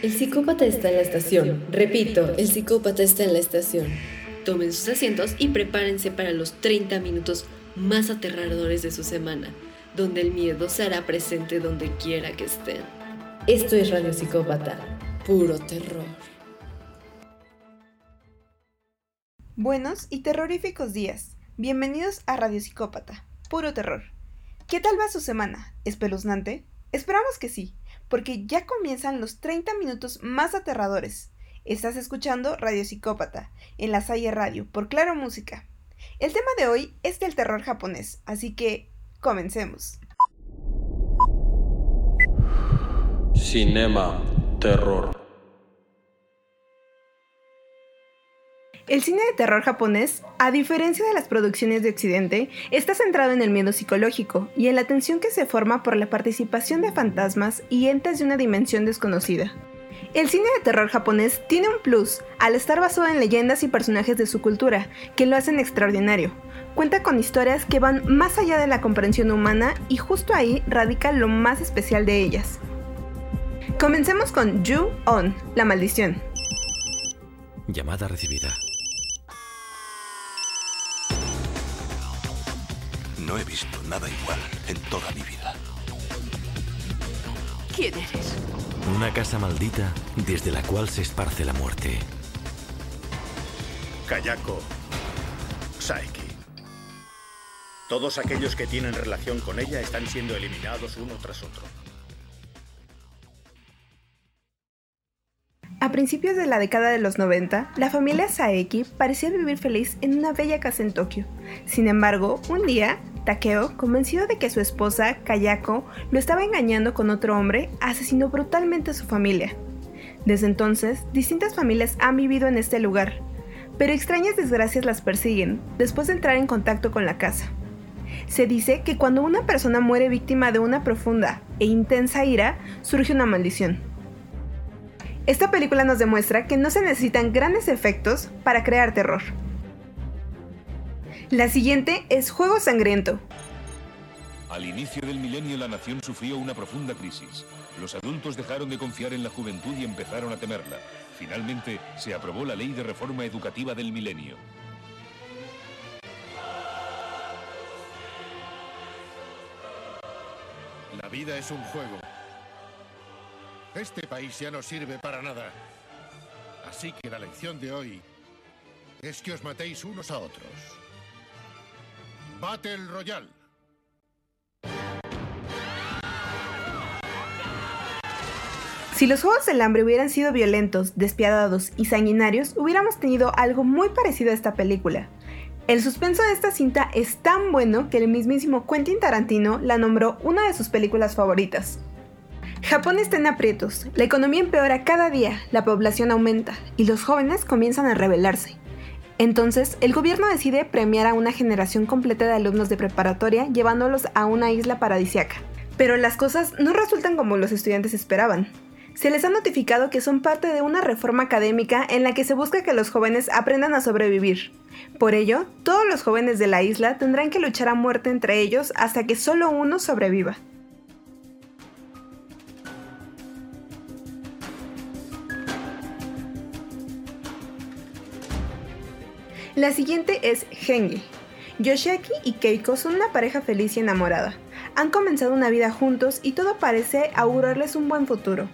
El psicópata está en la estación. Repito, el psicópata está en la estación. Tomen sus asientos y prepárense para los 30 minutos más aterradores de su semana, donde el miedo se hará presente donde quiera que estén. Esto es Radio Psicópata, puro terror. Buenos y terroríficos días. Bienvenidos a Radio Psicópata, puro terror. ¿Qué tal va su semana? ¿Espeluznante? Esperamos que sí, porque ya comienzan los 30 minutos más aterradores. Estás escuchando Radio Psicópata, en la Salle Radio, por Claro Música. El tema de hoy es del terror japonés, así que comencemos. Cinema, terror. El cine de terror japonés, a diferencia de las producciones de Occidente, está centrado en el miedo psicológico y en la tensión que se forma por la participación de fantasmas y entes de una dimensión desconocida. El cine de terror japonés tiene un plus al estar basado en leyendas y personajes de su cultura, que lo hacen extraordinario. Cuenta con historias que van más allá de la comprensión humana y justo ahí radica lo más especial de ellas. Comencemos con Ju-On, la maldición. Llamada recibida. No he visto nada igual en toda mi vida. ¿Quién eres? Una casa maldita desde la cual se esparce la muerte. Kayako. Saiki. Todos aquellos que tienen relación con ella están siendo eliminados uno tras otro. A principios de la década de los 90, la familia Saeki parecía vivir feliz en una bella casa en Tokio. Sin embargo, un día, Takeo, convencido de que su esposa, Kayako, lo estaba engañando con otro hombre, asesinó brutalmente a su familia. Desde entonces, distintas familias han vivido en este lugar, pero extrañas desgracias las persiguen después de entrar en contacto con la casa. Se dice que cuando una persona muere víctima de una profunda e intensa ira, surge una maldición. Esta película nos demuestra que no se necesitan grandes efectos para crear terror. La siguiente es Juego Sangriento. Al inicio del milenio la nación sufrió una profunda crisis. Los adultos dejaron de confiar en la juventud y empezaron a temerla. Finalmente se aprobó la ley de reforma educativa del milenio. La vida es un juego. Este país ya no sirve para nada. Así que la lección de hoy es que os matéis unos a otros. Battle Royale. Si los Juegos del Hambre hubieran sido violentos, despiadados y sanguinarios, hubiéramos tenido algo muy parecido a esta película. El suspenso de esta cinta es tan bueno que el mismísimo Quentin Tarantino la nombró una de sus películas favoritas. Japón está en aprietos, la economía empeora cada día, la población aumenta y los jóvenes comienzan a rebelarse. Entonces, el gobierno decide premiar a una generación completa de alumnos de preparatoria llevándolos a una isla paradisiaca. Pero las cosas no resultan como los estudiantes esperaban. Se les ha notificado que son parte de una reforma académica en la que se busca que los jóvenes aprendan a sobrevivir. Por ello, todos los jóvenes de la isla tendrán que luchar a muerte entre ellos hasta que solo uno sobreviva. La siguiente es Genge. Yoshiaki y Keiko son una pareja feliz y enamorada. Han comenzado una vida juntos y todo parece augurarles un buen futuro.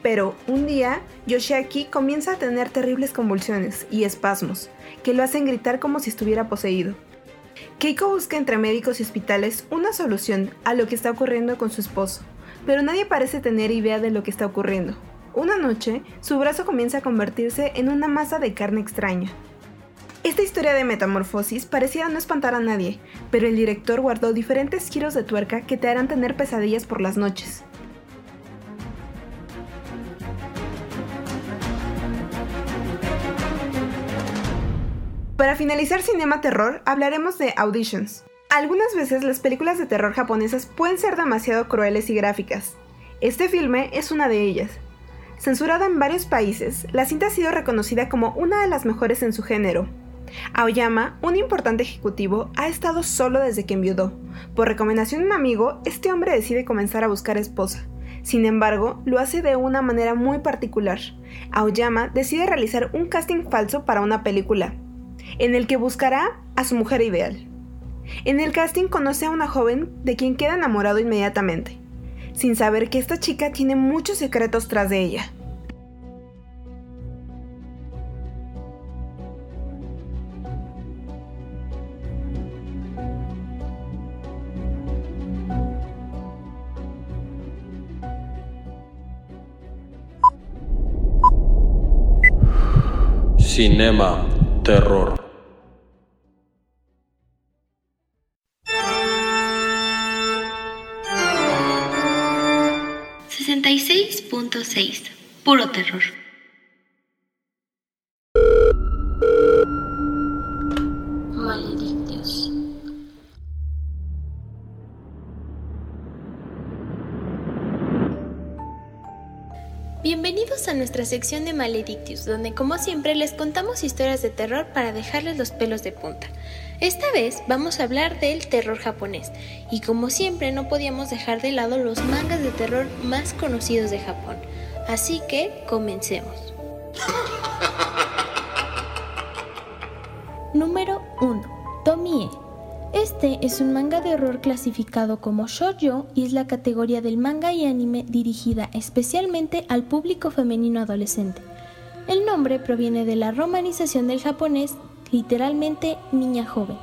Pero un día, Yoshiaki comienza a tener terribles convulsiones y espasmos, que lo hacen gritar como si estuviera poseído. Keiko busca entre médicos y hospitales una solución a lo que está ocurriendo con su esposo, pero nadie parece tener idea de lo que está ocurriendo. Una noche, su brazo comienza a convertirse en una masa de carne extraña, esta historia de metamorfosis parecía no espantar a nadie, pero el director guardó diferentes giros de tuerca que te harán tener pesadillas por las noches. Para finalizar Cinema Terror, hablaremos de Auditions. Algunas veces las películas de terror japonesas pueden ser demasiado crueles y gráficas. Este filme es una de ellas. Censurada en varios países, la cinta ha sido reconocida como una de las mejores en su género, Aoyama, un importante ejecutivo, ha estado solo desde que enviudó. Por recomendación de un amigo, este hombre decide comenzar a buscar esposa. Sin embargo, lo hace de una manera muy particular. Aoyama decide realizar un casting falso para una película, en el que buscará a su mujer ideal. En el casting conoce a una joven de quien queda enamorado inmediatamente, sin saber que esta chica tiene muchos secretos tras de ella. Cinema Terror. ...66.6... Puro terror. Bienvenidos a nuestra sección de Maledictius, donde como siempre les contamos historias de terror para dejarles los pelos de punta. Esta vez vamos a hablar del terror japonés, y como siempre no podíamos dejar de lado los mangas de terror más conocidos de Japón. Así que comencemos. Número 1. Tomie este es un manga de horror clasificado como shoujo y es la categoría del manga y anime dirigida especialmente al público femenino adolescente. El nombre proviene de la romanización del japonés, literalmente niña joven.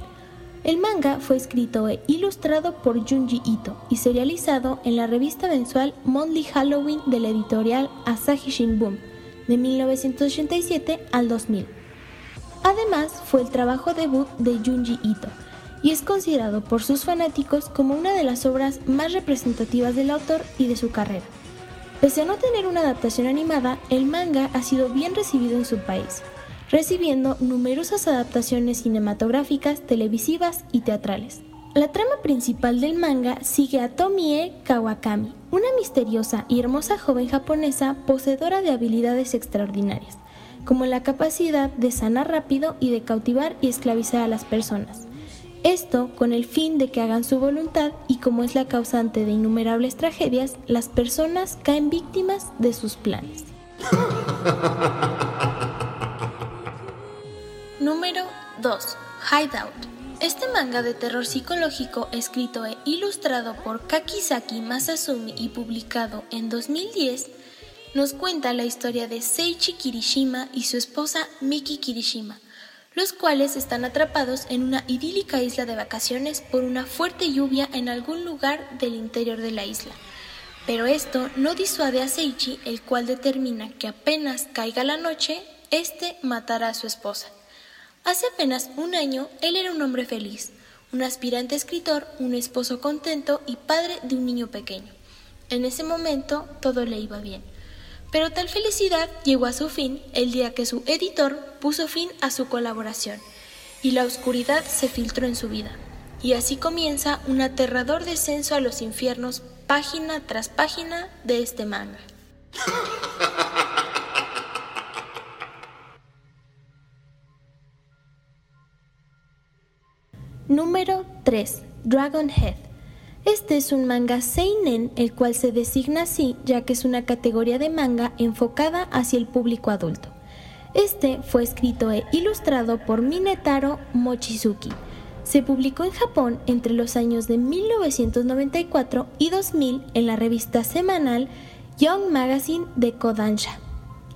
El manga fue escrito e ilustrado por Junji Ito y serializado en la revista mensual Monthly Halloween de la editorial Asahi Shimbun de 1987 al 2000. Además, fue el trabajo debut de Junji Ito, y es considerado por sus fanáticos como una de las obras más representativas del autor y de su carrera. Pese a no tener una adaptación animada, el manga ha sido bien recibido en su país, recibiendo numerosas adaptaciones cinematográficas, televisivas y teatrales. La trama principal del manga sigue a Tomie Kawakami, una misteriosa y hermosa joven japonesa poseedora de habilidades extraordinarias, como la capacidad de sanar rápido y de cautivar y esclavizar a las personas. Esto con el fin de que hagan su voluntad y como es la causante de innumerables tragedias, las personas caen víctimas de sus planes. Número 2. Hideout. Este manga de terror psicológico, escrito e ilustrado por Kakisaki Masasumi y publicado en 2010, nos cuenta la historia de Seichi Kirishima y su esposa Miki Kirishima, los cuales están atrapados en una idílica isla de vacaciones por una fuerte lluvia en algún lugar del interior de la isla. Pero esto no disuade a Seichi, el cual determina que apenas caiga la noche, éste matará a su esposa. Hace apenas un año, él era un hombre feliz, un aspirante escritor, un esposo contento y padre de un niño pequeño. En ese momento todo le iba bien. Pero tal felicidad llegó a su fin el día que su editor puso fin a su colaboración y la oscuridad se filtró en su vida. Y así comienza un aterrador descenso a los infiernos página tras página de este manga. Número 3. Dragon Head. Este es un manga seinen, el cual se designa así ya que es una categoría de manga enfocada hacia el público adulto. Este fue escrito e ilustrado por Minetaro Mochizuki. Se publicó en Japón entre los años de 1994 y 2000 en la revista semanal Young Magazine de Kodansha.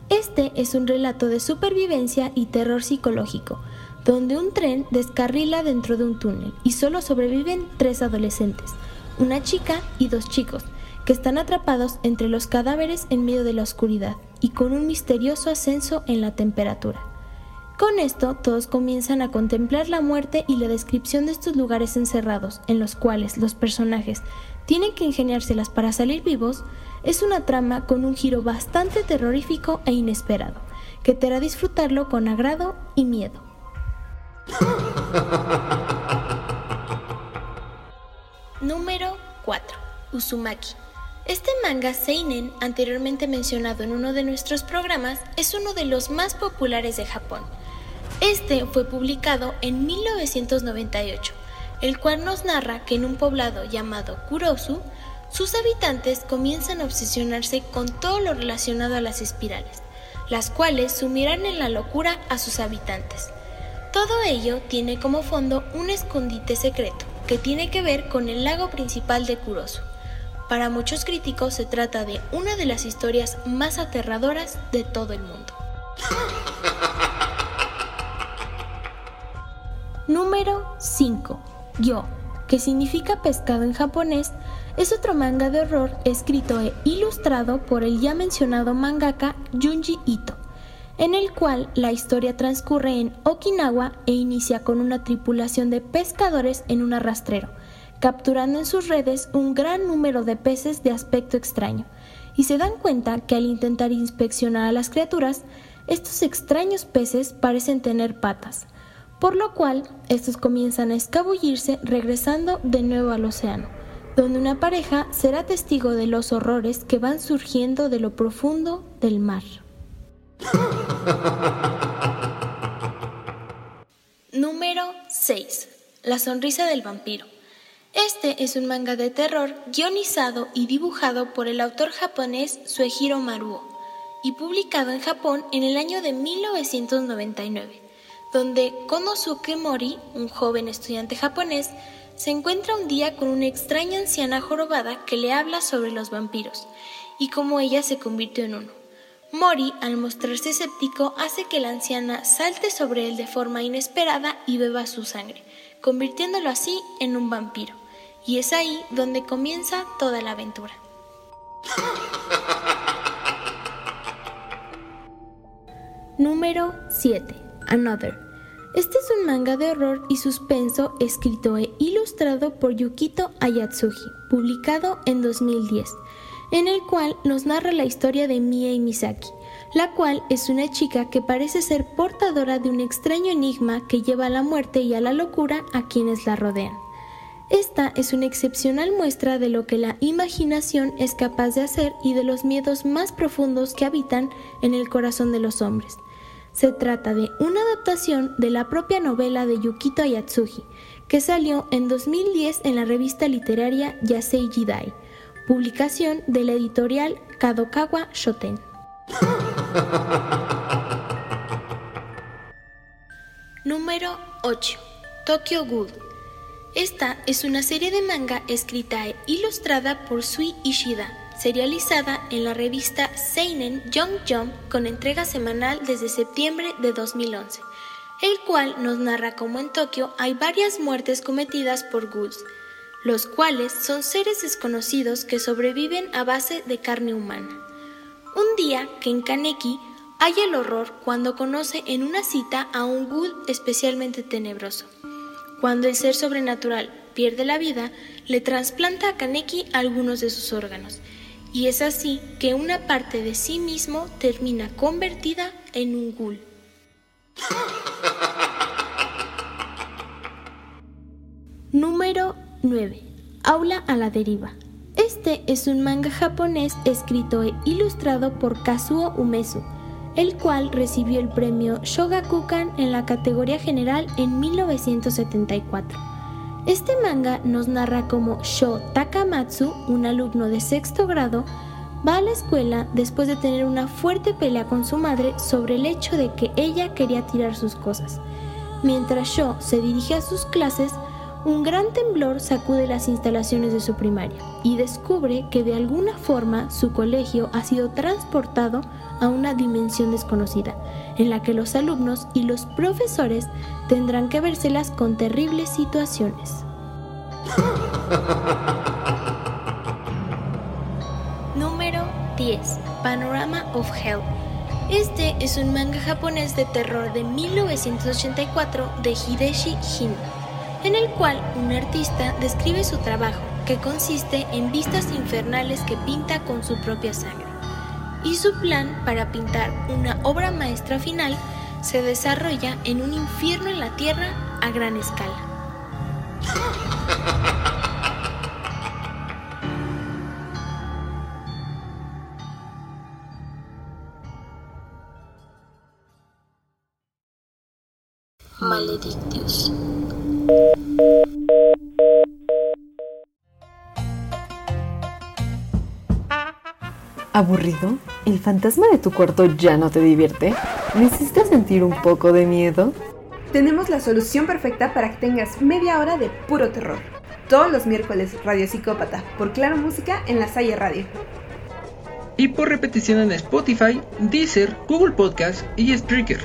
Este es un relato de supervivencia y terror psicológico, donde un tren descarrila dentro de un túnel y solo sobreviven tres adolescentes, una chica y dos chicos, que están atrapados entre los cadáveres en medio de la oscuridad y con un misterioso ascenso en la temperatura. Con esto, todos comienzan a contemplar la muerte y la descripción de estos lugares encerrados, en los cuales los personajes tienen que ingeniárselas para salir vivos, es una trama con un giro bastante terrorífico e inesperado, que te hará disfrutarlo con agrado y miedo. Número 4. Uzumaki. Este manga Seinen, anteriormente mencionado en uno de nuestros programas, es uno de los más populares de Japón. Este fue publicado en 1998, el cual nos narra que en un poblado llamado Kurosu sus habitantes comienzan a obsesionarse con todo lo relacionado a las espirales, las cuales sumirán en la locura a sus habitantes. Todo ello tiene como fondo un escondite secreto que tiene que ver con el lago principal de Kurosu. Para muchos críticos se trata de una de las historias más aterradoras de todo el mundo. Número 5. Yo, que significa pescado en japonés, es otro manga de horror escrito e ilustrado por el ya mencionado mangaka Junji Ito, en el cual la historia transcurre en Okinawa e inicia con una tripulación de pescadores en un arrastrero, capturando en sus redes un gran número de peces de aspecto extraño, y se dan cuenta que al intentar inspeccionar a las criaturas, estos extraños peces parecen tener patas, por lo cual estos comienzan a escabullirse regresando de nuevo al océano, donde una pareja será testigo de los horrores que van surgiendo de lo profundo del mar. Número 6. La sonrisa del vampiro. Este es un manga de terror guionizado y dibujado por el autor japonés Suehiro Maruo y publicado en Japón en el año de 1999 donde Konosuke Mori, un joven estudiante japonés, se encuentra un día con una extraña anciana jorobada que le habla sobre los vampiros y cómo ella se convirtió en uno. Mori, al mostrarse escéptico, hace que la anciana salte sobre él de forma inesperada y beba su sangre, convirtiéndolo así en un vampiro. Y es ahí donde comienza toda la aventura. Número 7. Another. Este es un manga de horror y suspenso escrito e ilustrado por Yukito Ayatsuji, publicado en 2010, en el cual nos narra la historia de Mie Misaki, la cual es una chica que parece ser portadora de un extraño enigma que lleva a la muerte y a la locura a quienes la rodean. Esta es una excepcional muestra de lo que la imaginación es capaz de hacer y de los miedos más profundos que habitan en el corazón de los hombres. Se trata de una adaptación de la propia novela de Yukito Ayatsuji, que salió en 2010 en la revista literaria Yasei Jidai, publicación de la editorial Kadokawa Shoten. Número 8. Tokyo Ghoul. Esta es una serie de manga escrita e ilustrada por Sui Ishida, serializada en la revista Seinen Young Jump con entrega semanal desde septiembre de 2011, el cual nos narra cómo en Tokio hay varias muertes cometidas por ghouls, los cuales son seres desconocidos que sobreviven a base de carne humana. Un día, en Kaneki hay el horror cuando conoce en una cita a un ghoul especialmente tenebroso. Cuando el ser sobrenatural pierde la vida, le trasplanta a Kaneki algunos de sus órganos y es así que una parte de sí mismo termina convertida en un ghoul. Número 9. Aula a la deriva. Este es un manga japonés escrito e ilustrado por Kazuo Umesu, el cual recibió el premio Shogakukan en la categoría general en 1974. Este manga nos narra cómo Sho Takamatsu, un alumno de sexto grado, va a la escuela después de tener una fuerte pelea con su madre sobre el hecho de que ella quería tirar sus cosas. Mientras Sho se dirige a sus clases, un gran temblor sacude las instalaciones de su primaria y descubre que de alguna forma su colegio ha sido transportado a una dimensión desconocida, en la que los alumnos y los profesores tendrán que vérselas con terribles situaciones. Número 10. Panorama of Hell. Este es un manga japonés de terror de 1984 de Hideshi Hino, en el cual un artista describe su trabajo, que consiste en vistas infernales que pinta con su propia sangre y su plan para pintar una obra maestra final se desarrolla en un infierno en la Tierra a gran escala. Maledictious. ¿Aburrido? ¿El fantasma de tu cuarto ya no te divierte? ¿Necesitas sentir un poco de miedo? Tenemos la solución perfecta para que tengas media hora de puro terror. Todos los miércoles, Radio Psicópata, por Claro Música en la Salle Radio. Y por repetición en Spotify, Deezer, Google Podcast y Spreaker.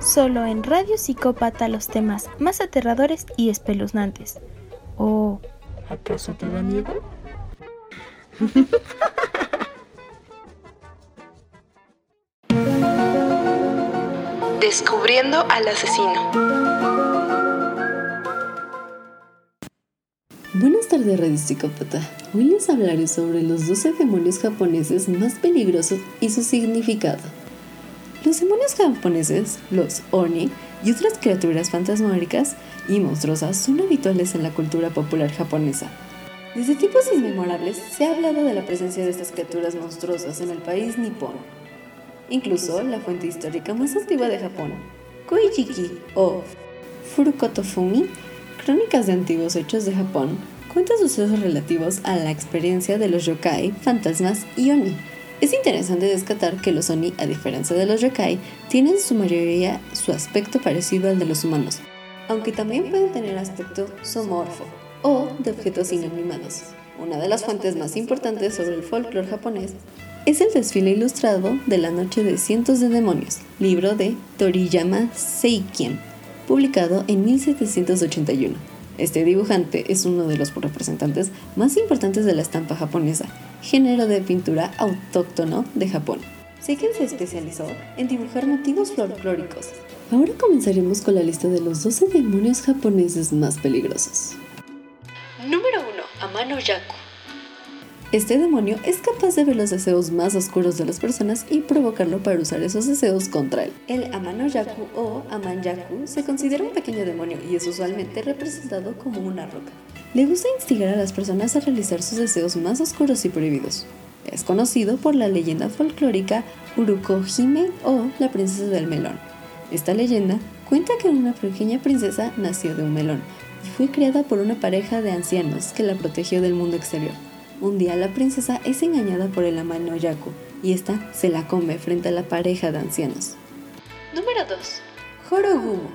Solo en Radio Psicópata los temas más aterradores y espeluznantes. ¿O acaso te da miedo? Descubriendo al asesino. Buenas tardes, Radio Psicópata. Hoy les hablaré sobre los 12 demonios japoneses más peligrosos y su significado. Los demonios japoneses, los Oni, y otras criaturas fantasmáricas y monstruosas son habituales en la cultura popular japonesa. Desde tiempos inmemorables se ha hablado de la presencia de estas criaturas monstruosas en el país nipón. Incluso la fuente histórica más antigua de Japón, Koichiki o Furukotofumi, Crónicas de Antiguos Hechos de Japón, cuenta sucesos relativos a la experiencia de los yokai, fantasmas y oni. Es interesante descatar que los oni, a diferencia de los yokai, tienen en su mayoría su aspecto parecido al de los humanos, aunque también pueden tener aspecto somorfo o de objetos inanimados. Una de las fuentes más importantes sobre el folclore japonés es el desfile ilustrado de La Noche de Cientos de Demonios, libro de Toriyama Seikien, publicado en 1781. Este dibujante es uno de los representantes más importantes de la estampa japonesa, género de pintura autóctono de Japón. Seiken se especializó en dibujar motivos folclóricos. Ahora comenzaremos con la lista de los 12 demonios japoneses más peligrosos. Número 1. Amano Yaku. Este demonio es capaz de ver los deseos más oscuros de las personas y provocarlo para usar esos deseos contra él. El Amano-yaku o Aman-yaku se considera un pequeño demonio y es usualmente representado como una roca. Le gusta instigar a las personas a realizar sus deseos más oscuros y prohibidos. Es conocido por la leyenda folclórica Uruko Hime o la princesa del melón. Esta leyenda cuenta que una pequeña princesa nació de un melón y fue criada por una pareja de ancianos que la protegió del mundo exterior. Un día la princesa es engañada por el amano Yaku y esta se la come frente a la pareja de ancianos. Número 2. Horogumo.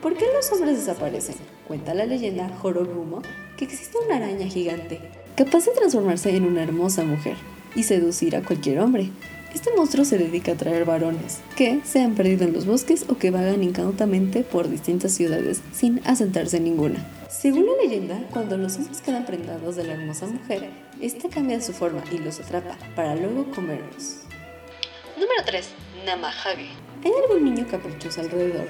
¿Por qué los hombres desaparecen? Cuenta la leyenda Horogumo que existe una araña gigante capaz de transformarse en una hermosa mujer y seducir a cualquier hombre. Este monstruo se dedica a atraer varones que se han perdido en los bosques o que vagan incautamente por distintas ciudades sin asentarse en ninguna. Según la leyenda, cuando los hombres quedan prendados de la hermosa mujer, esta cambia su forma y los atrapa para luego comerlos. Número 3. Namahage. ¿Hay algún niño caprichoso alrededor?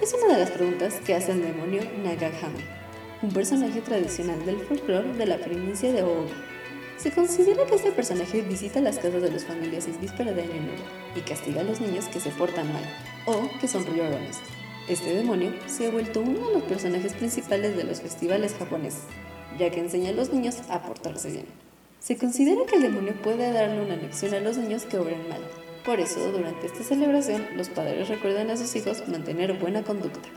Es una de las preguntas que hace el demonio Nagahame, un personaje tradicional del folclore de la provincia de Oga. Se considera que este personaje visita las casas de las familias en víspera de Año Nuevo y castiga a los niños que se portan mal o que son llorones. Este demonio se ha vuelto uno de los personajes principales de los festivales japoneses, ya que enseña a los niños a portarse bien. Se considera que el demonio puede darle una lección a los niños que obren mal. Por eso, durante esta celebración, los padres recuerdan a sus hijos mantener buena conducta.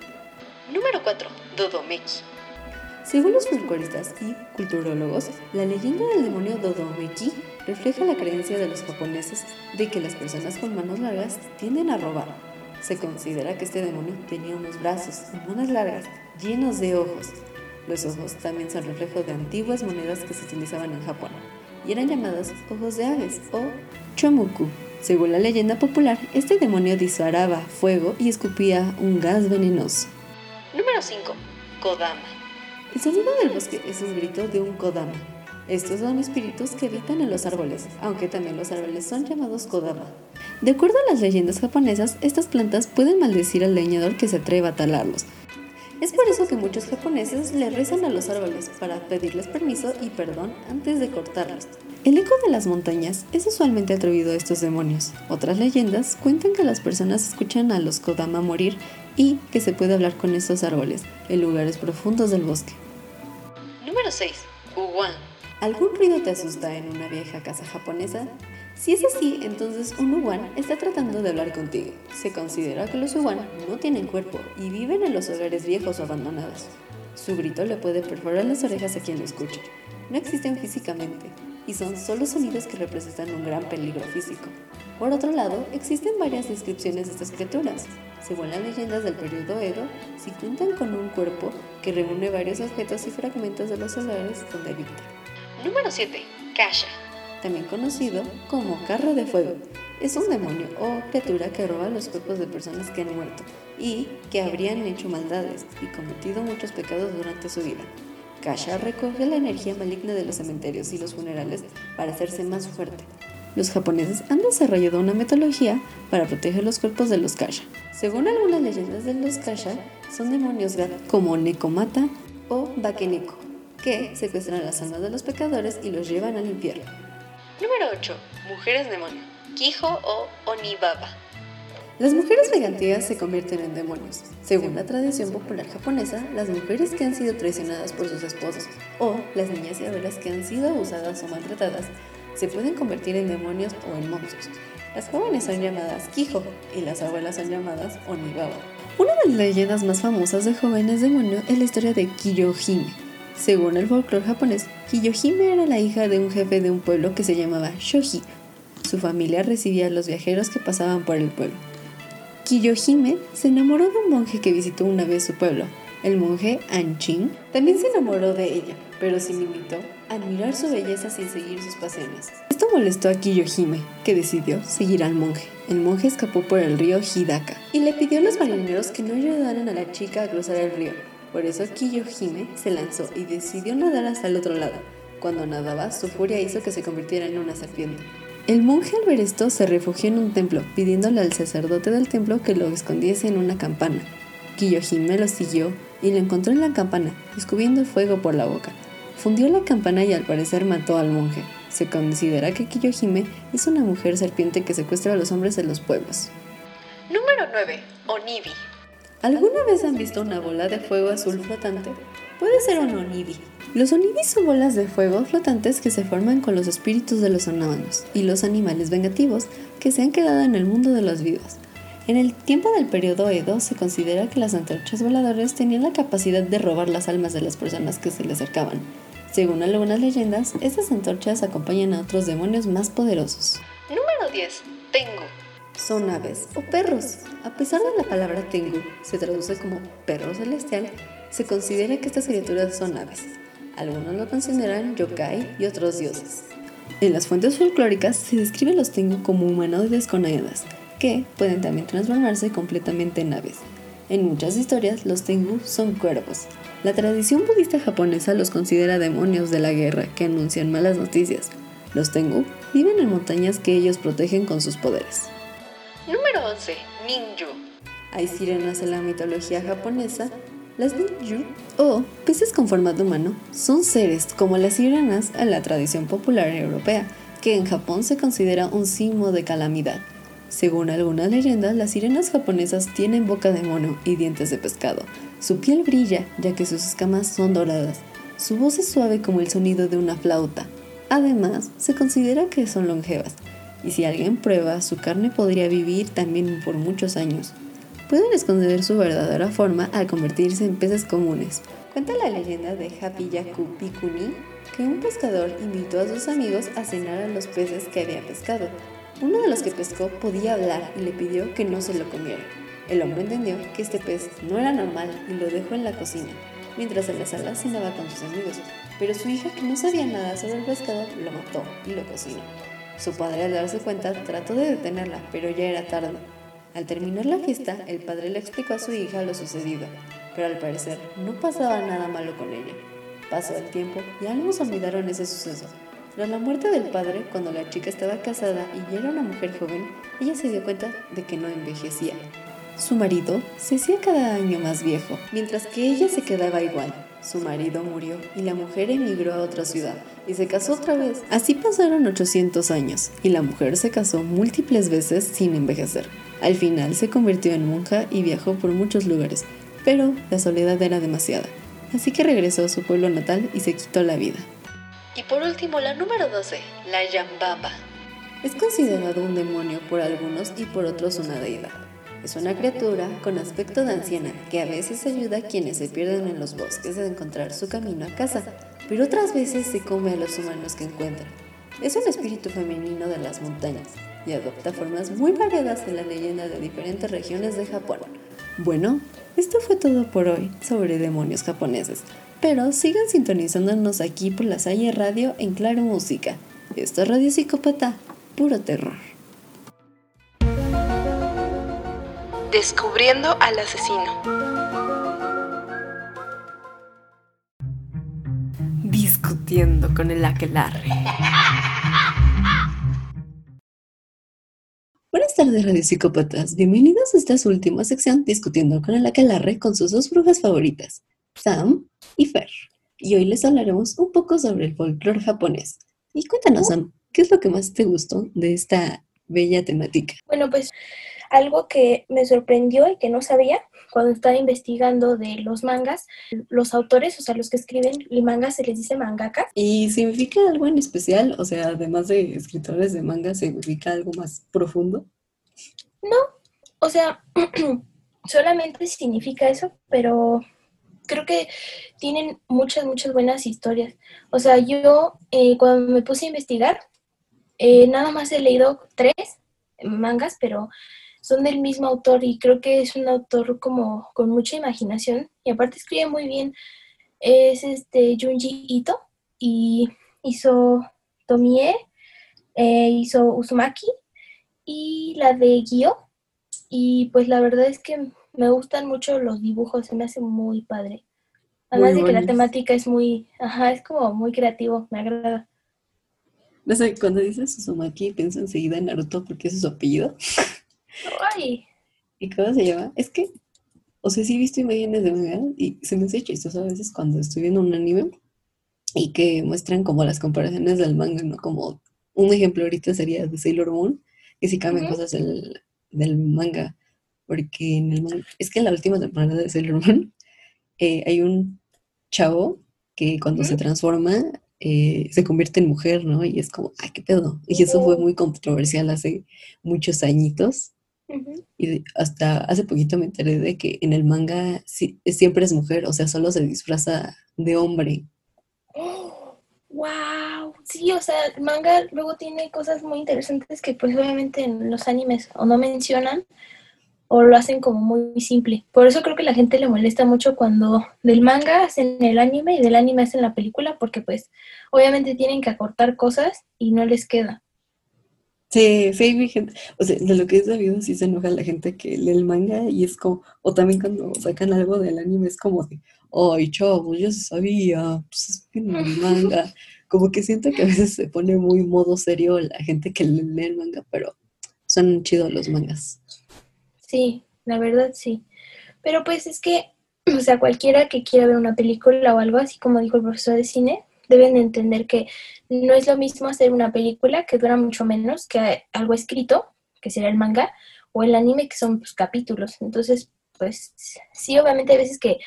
Número 4. Dodomeki. Según los folcloristas y culturólogos, la leyenda del demonio Dodomeki refleja la creencia de los japoneses de que las personas con manos largas tienden a robar se considera que este demonio tenía unos brazos y manos largas, llenos de ojos. Los ojos también son reflejo de antiguas monedas que se utilizaban en Japón y eran llamadas ojos de aves o chomuku. Según la leyenda popular, este demonio disparaba fuego y escupía un gas venenoso. Número 5. Kodama. El sonido del bosque es un grito de un Kodama. Estos son espíritus que habitan en los árboles, aunque también los árboles son llamados Kodama. De acuerdo a las leyendas japonesas, estas plantas pueden maldecir al leñador que se atreva a talarlos. Es por eso que muchos japoneses le rezan a los árboles para pedirles permiso y perdón antes de cortarlos. El eco de las montañas es usualmente atribuido a estos demonios. Otras leyendas cuentan que las personas escuchan a los Kodama morir y que se puede hablar con estos árboles en lugares profundos del bosque. Número 6. Uwan. ¿Algún ruido te asusta en una vieja casa japonesa? Si es así, entonces un Uwan está tratando de hablar contigo. Se considera que los Uwan no tienen cuerpo y viven en los hogares viejos o abandonados. Su grito le puede perforar las orejas a quien lo escucha. No existen físicamente, y son solo sonidos que representan un gran peligro físico. Por otro lado, existen varias descripciones de estas criaturas. Según las leyendas del periodo Edo, si cuentan con un cuerpo que reúne varios objetos y fragmentos de los hogares donde habitan. Número 7. Kasha. También conocido como carro de fuego. Es un demonio o criatura que roba los cuerpos de personas que han muerto y que habrían hecho maldades y cometido muchos pecados durante su vida. Kasha recoge la energía maligna de los cementerios y los funerales para hacerse más fuerte. Los japoneses han desarrollado una metodología para proteger los cuerpos de los Kasha. Según algunas leyendas de los Kasha, son demonios como Nekomata o Bakeneko, que secuestran las almas de los pecadores y los llevan al infierno. Número 8. Mujeres demonio. Kijo o Onibaba. Las mujeres vegantías se convierten en demonios. Según la tradición popular japonesa, las mujeres que han sido traicionadas por sus esposos o las niñas y abuelas que han sido abusadas o maltratadas se pueden convertir en demonios o en monstruos. Las jóvenes son llamadas Kijo y las abuelas son llamadas Onibaba. Una de las leyendas más famosas de jóvenes demonios es la historia de Kiyohime. Según el folclore japonés, Kiyohime era la hija de un jefe de un pueblo que se llamaba Shoji. Su familia recibía a los viajeros que pasaban por el pueblo. Kiyohime se enamoró de un monje que visitó una vez su pueblo. El monje Anchin también se enamoró de ella, pero se limitó a admirar su belleza sin seguir sus pasiones. Esto molestó a Kiyohime, que decidió seguir al monje. El monje escapó por el río Hidaka y le pidió a los marineros que no ayudaran a la chica a cruzar el río. Por eso Kiyohime se lanzó y decidió nadar hasta el otro lado. Cuando nadaba, su furia hizo que se convirtiera en una serpiente. El monje al ver esto se refugió en un templo, pidiéndole al sacerdote del templo que lo escondiese en una campana. Kiyohime lo siguió y lo encontró en la campana, descubriendo fuego por la boca. Fundió la campana y al parecer mató al monje. Se considera que Kiyohime es una mujer serpiente que secuestra a los hombres de los pueblos. Número 9. Onibi. ¿Alguna vez han visto una bola de fuego azul flotante? Puede ser un onibi. Los onibis son bolas de fuego flotantes que se forman con los espíritus de los onámanos y los animales vengativos que se han quedado en el mundo de los vivos. En el tiempo del periodo Edo se considera que las antorchas voladoras tenían la capacidad de robar las almas de las personas que se le acercaban. Según algunas leyendas, estas antorchas acompañan a otros demonios más poderosos. Número 10. Tengu. Son aves o perros. A pesar de la palabra Tengu, se traduce como perro celestial, se considera que estas criaturas son aves. Algunos lo consideran yokai y otros dioses. En las fuentes folclóricas se describen los Tengu como humanoides con alas, que pueden también transformarse completamente en aves. En muchas historias, los Tengu son cuervos. La tradición budista japonesa los considera demonios de la guerra que anuncian malas noticias. Los Tengu viven en montañas que ellos protegen con sus poderes. Número 11. Ninju. Hay sirenas en la mitología japonesa. Las ninju, o peces con formato humano, son seres como las sirenas en la tradición popular europea, que en Japón se considera un símbolo de calamidad. Según algunas leyendas, las sirenas japonesas tienen boca de mono y dientes de pescado. Su piel brilla, ya que sus escamas son doradas. Su voz es suave como el sonido de una flauta. Además, se considera que son longevas, y si alguien prueba, su carne podría vivir también por muchos años. Pueden esconder su verdadera forma al convertirse en peces comunes. Cuenta la leyenda de Hapiyaku Pikuni que un pescador invitó a sus amigos a cenar a los peces que había pescado. Uno de los que pescó podía hablar y le pidió que no se lo comiera. El hombre entendió que este pez no era normal y lo dejó en la cocina, mientras en la sala cenaba con sus amigos, pero su hija, que no sabía nada sobre el pescado, lo mató y lo cocinó. Su padre al darse cuenta trató de detenerla, pero ya era tarde. Al terminar la fiesta, el padre le explicó a su hija lo sucedido, pero al parecer no pasaba nada malo con ella. Pasó el tiempo y ambos olvidaron ese suceso. Tras la muerte del padre, cuando la chica estaba casada y ya era una mujer joven, ella se dio cuenta de que no envejecía. Su marido se hacía cada año más viejo, mientras que ella se quedaba igual. Su marido murió y la mujer emigró a otra ciudad y se casó otra vez. Así pasaron 800 años y la mujer se casó múltiples veces sin envejecer. Al final se convirtió en monja y viajó por muchos lugares, pero la soledad era demasiada, así que regresó a su pueblo natal y se quitó la vida. Y por último, la número 12, la Yambaba. Es considerado un demonio por algunos y por otros una deidad. Es una criatura con aspecto de anciana que a veces ayuda a quienes se pierden en los bosques a encontrar su camino a casa, pero otras veces se come a los humanos que encuentra. es un espíritu femenino de las montañas y adopta formas muy variadas en la leyenda de diferentes regiones de Japón. Bueno, esto fue todo por hoy sobre demonios japoneses, pero sigan sintonizándonos aquí por la Salle Radio en Claro Música. Esto es Radio Psicópata, puro terror. Descubriendo al asesino. Discutiendo con el aquelarre. Tardes, Radio Psicópatas. Bienvenidos a esta última sección discutiendo con el aquelarre con sus dos brujas favoritas, Sam y Fer. Y hoy les hablaremos un poco sobre el folclore japonés. Y cuéntanos, Sam, ¿qué es lo que más te gustó de esta bella temática? Bueno, pues algo que me sorprendió y que no sabía cuando estaba investigando de los mangas, los autores, o sea, los que escriben el manga se les dice mangaka. ¿Y significa algo en especial? O sea, además de escritores de manga, ¿significa algo más profundo? No, o sea, solamente significa eso, pero creo que tienen muchas, muchas buenas historias. O sea, yo eh, cuando me puse a investigar, eh, nada más he leído tres mangas, pero son del mismo autor y creo que es un autor como con mucha imaginación y aparte escribe muy bien. Es este Junji Ito y hizo Tomie, eh, hizo Uzumaki y la de Gyo. Y pues la verdad es que me gustan mucho los dibujos, se me hace muy padre. Además de que la temática es muy, ajá, es como muy creativo, me agrada. No sé, cuando dices Uzumaki pienso enseguida en Naruto porque es su apellido. Ay. ¿Y cómo se llama? Es que, o sea, sí he visto imágenes de manga y se me hace chistoso a veces cuando estoy viendo un anime y que muestran como las comparaciones del manga, ¿no? Como un ejemplo ahorita sería de Sailor Moon, que sí cambian cosas del, del, manga, porque en el manga, es que en la última temporada de Sailor Moon eh, hay un chavo que cuando se transforma eh, se convierte en mujer, ¿no? Y es como, ay, qué pedo. Y eso fue muy controversial hace muchos añitos. Y hasta hace poquito me enteré de que en el manga siempre es mujer, o sea, solo se disfraza de hombre. ¡Wow! Sí, o sea, el manga luego tiene cosas muy interesantes que pues obviamente en los animes o no mencionan o lo hacen como muy simple. Por eso creo que la gente le molesta mucho cuando del manga hacen el anime y del anime hacen la película porque pues obviamente tienen que acortar cosas y no les queda. Sí, sí, gente. O sea, de lo que he sabido, sí se enoja la gente que lee el manga y es como, o también cuando sacan algo del anime es como de, ay, chavos, ya se sabía, pues es que no el manga. Como que siento que a veces se pone muy modo serio la gente que lee el manga, pero son chidos los mangas. Sí, la verdad sí. Pero pues es que, o sea, cualquiera que quiera ver una película o algo así como dijo el profesor de cine, deben entender que no es lo mismo hacer una película que dura mucho menos que algo escrito, que será el manga, o el anime, que son pues, capítulos. Entonces, pues sí, obviamente hay veces que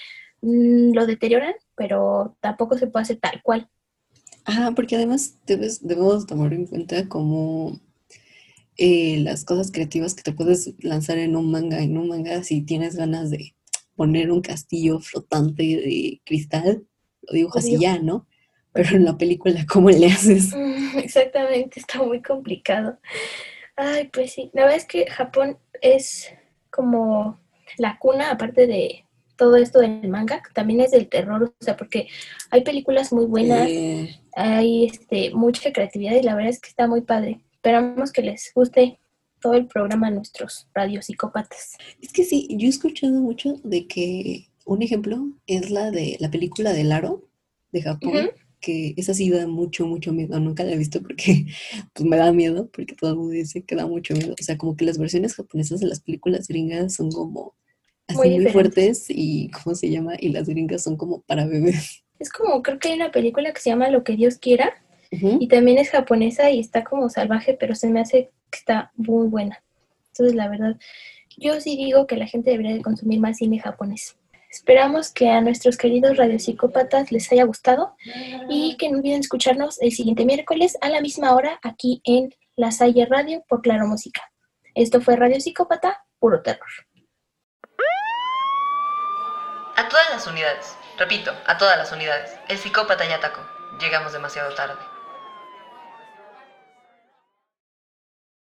mm, lo deterioran, pero tampoco se puede hacer tal cual. Ajá, porque además debes, debemos tomar en cuenta como eh, las cosas creativas que te puedes lanzar en un manga. En un manga, si tienes ganas de poner un castillo flotante de cristal, lo dibujas y ya, ¿no? pero en la película, ¿cómo le haces? Exactamente, está muy complicado. Ay, pues sí, la verdad es que Japón es como la cuna, aparte de todo esto del manga, también es del terror, o sea, porque hay películas muy buenas, hay este, mucha creatividad y la verdad es que está muy padre. Esperamos que les guste todo el programa a nuestros radiopsicópatas. Es que sí, yo he escuchado mucho de que un ejemplo es la de la película del aro de Japón que esa sí da mucho, mucho miedo. Nunca la he visto porque pues me da miedo, porque todo el mundo dice que da mucho miedo. O sea, como que las versiones japonesas de las películas gringas son como así muy, fuertes y, ¿cómo se llama? Y las gringas son como para bebés. Es como, creo que hay una película que se llama Lo que Dios quiera y también es japonesa y está como salvaje, pero se me hace que está muy buena. Entonces, la verdad, yo sí digo que la gente debería de consumir más cine japonés. Esperamos que a nuestros queridos radiopsicópatas les haya gustado y que no olviden escucharnos el siguiente miércoles a la misma hora aquí en La Salle Radio por Claro Música. Esto fue Radio Psicópata, puro terror. A todas las unidades, repito, a todas las unidades, el psicópata ya atacó. Llegamos demasiado tarde.